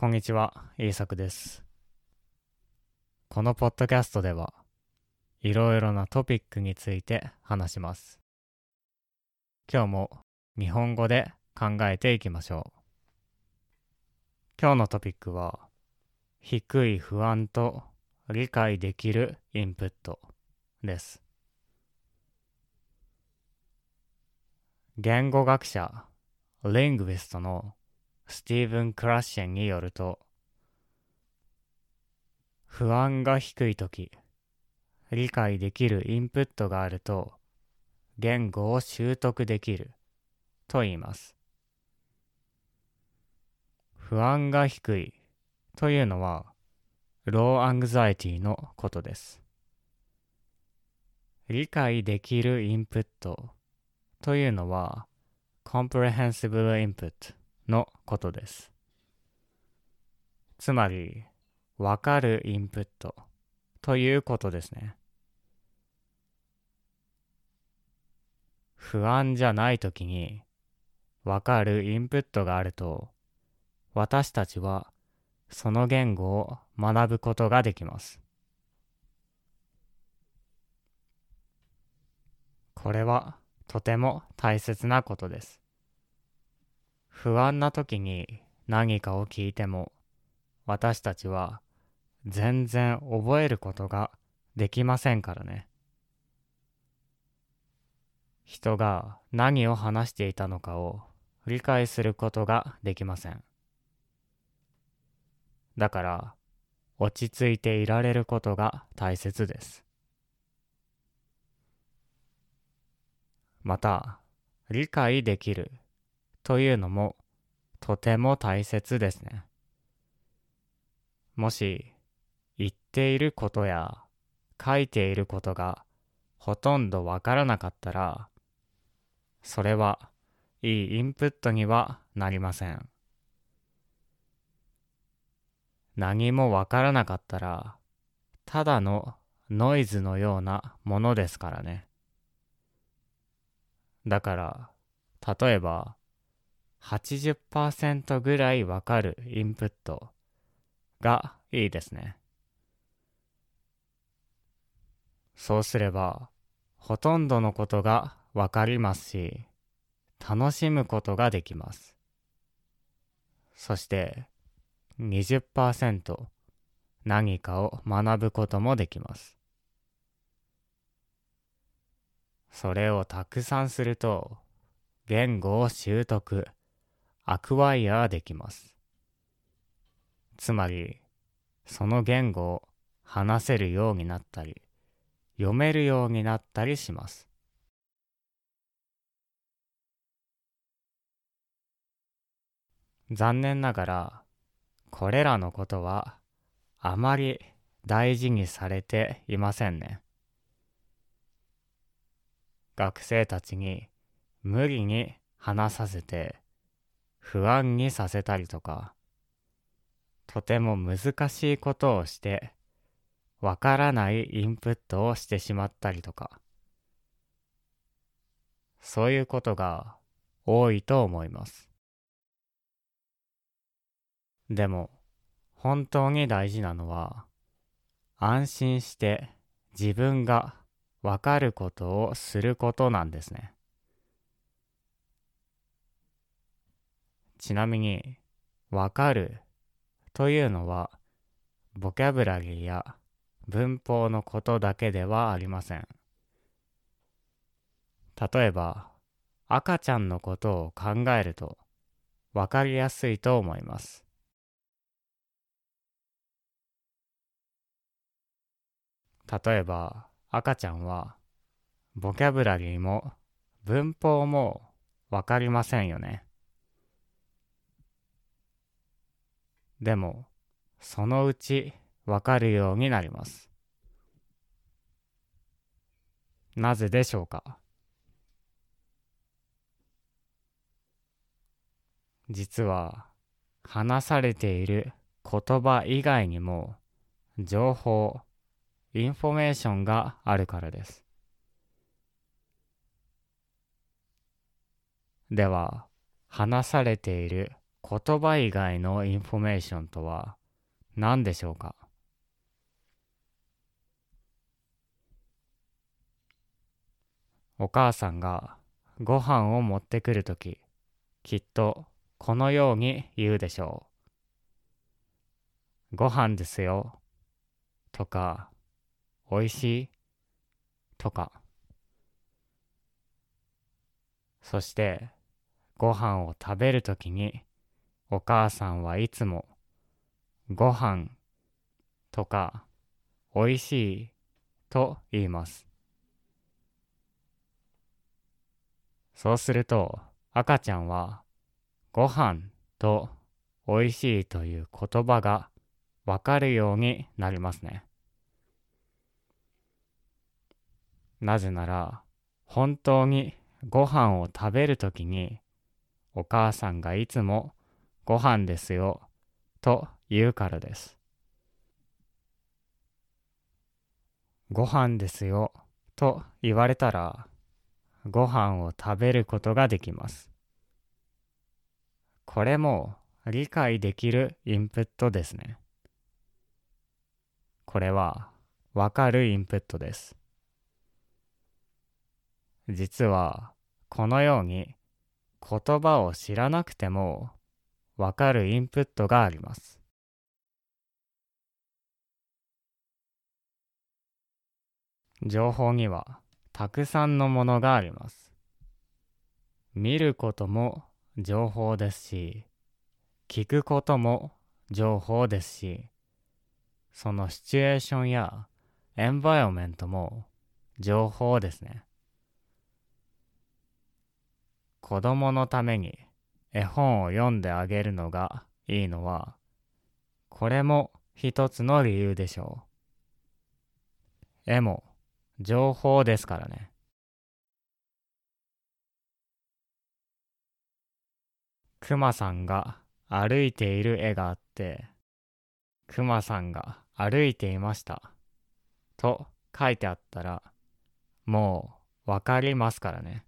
こんにちは、イーサクです。このポッドキャストでは、いろいろなトピックについて話します。今日も日本語で考えていきましょう。今日のトピックは、低い不安と理解できるインプットです。言語学者、Linguist のスティーブン・クラッシェンによると、不安が低いとき、理解できるインプットがあると、言語を習得できると言います。不安が低いというのは、 low anxiety のことです。理解できるインプットというのは、comprehensible input のことです。つまり、わかるインプットということですね。不安じゃないときに、わかるインプットがあると、私たちはその言語を学ぶことができます。これはとても大切なことです。不安な時に何かを聞いても私たちは全然覚えることができませんからね。人が何を話していたのかを理解することができません。だから落ち着いていられることが大切です。また理解できるというのもとても大切ですね。もし言っていることや書いていることがほとんどわからなかったら、それはいいインプットにはなりません。何もわからなかったら、ただのノイズのようなものですからね。だから、例えば、80%ぐらいわかるインプットがいいですね。そうすれば、ほとんどのことがわかりますし、楽しむことができます。そして、20%何かを学ぶこともできます。それをたくさんすると、言語を習得、アクワイアできます。つまり、その言語を話せるようになったり、読めるようになったりします。残念ながら、これらのことはあまり大事にされていませんね。学生たちに無理に話させて不安にさせたりとか、とても難しいことをしてわからないインプットをしてしまったりとか、そういうことが多いと思います。でも、本当に大事なのは、安心して自分がわかることをすることなんですね。ちなみに、わかるというのは、ボキャブラリーや文法のことだけではありません。例えば、赤ちゃんのことを考えると、わかりやすいと思います。例えば赤ちゃんはボキャブラリーも文法もわかりませんよね。でもそのうちわかるようになります。なぜでしょうか？実は話されている言葉以外にも情報インフォメーションがあるからです。では、話されている言葉以外のインフォメーションとは何でしょうか？お母さんがご飯を持ってくるとき、きっとこのように言うでしょう。ご飯ですよ。とか、おいしいとか。そして、ご飯を食べるときに、お母さんはいつも、ご飯とか、おいしいと言います。そうすると、赤ちゃんは、ご飯とおいしいという言葉がわかるようになりますね。なぜなら、本当にご飯を食べるときに、お母さんがいつもご飯ですよと言うからです。ご飯ですよと言われたら、ご飯を食べることができます。これも理解できるインプットですね。これはわかるインプットです。実はこのように言葉を知らなくてもわかるインプットがあります。情報にはたくさんのものがあります。見ることも情報ですし、聞くことも情報ですし、そのシチュエーションやエンバイオメントも情報ですね。子供のために絵本を読んであげるのがいいのは、これも一つの理由でしょう。絵も情報ですからね。クマさんが歩いている絵があって、クマさんが歩いていました。と書いてあったら、もうわかりますからね。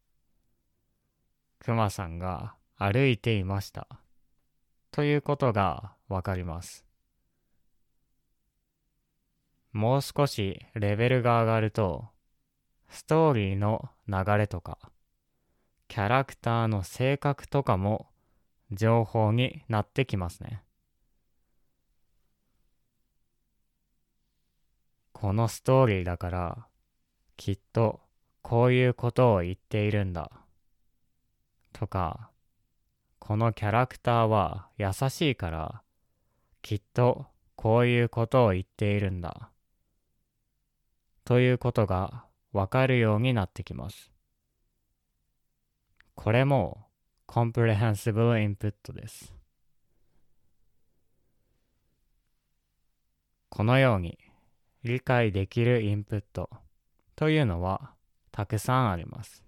クマさんが歩いていました。ということがわかります。もう少しレベルが上がると、ストーリーの流れとか、キャラクターの性格とかも情報になってきますね。このストーリーだから、きっとこういうことを言っているんだ。とか、このキャラクターは優しいから、きっとこういうことを言っているんだ。ということがわかるようになってきます。これもコンプレヘンシブルインプットです。このように理解できるインプットというのはたくさんあります。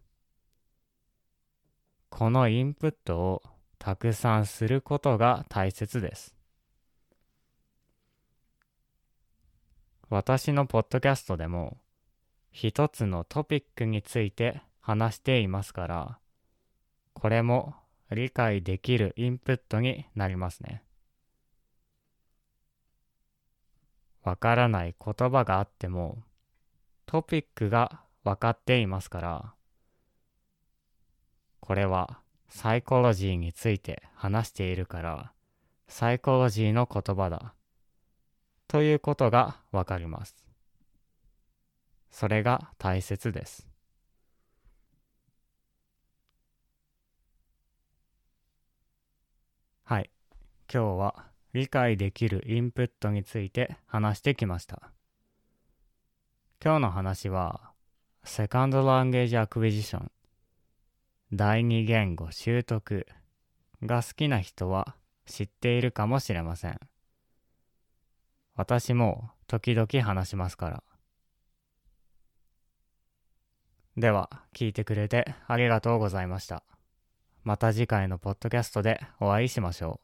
このインプットをたくさんすることが大切です。私のポッドキャストでも一つのトピックについて話していますから、これも理解できるインプットになりますね。わからない言葉があってもトピックが分かっていますから、これはサイコロジーについて話しているから、サイコロジーの言葉だ。ということがわかります。それが大切です。はい。今日は理解できるインプットについて話してきました。今日の話は、セカンドランゲージアクビジション第二言語習得が好きな人は知っているかもしれません。私も時々話しますから。では、聞いてくれてありがとうございました。また次回のポッドキャストでお会いしましょう。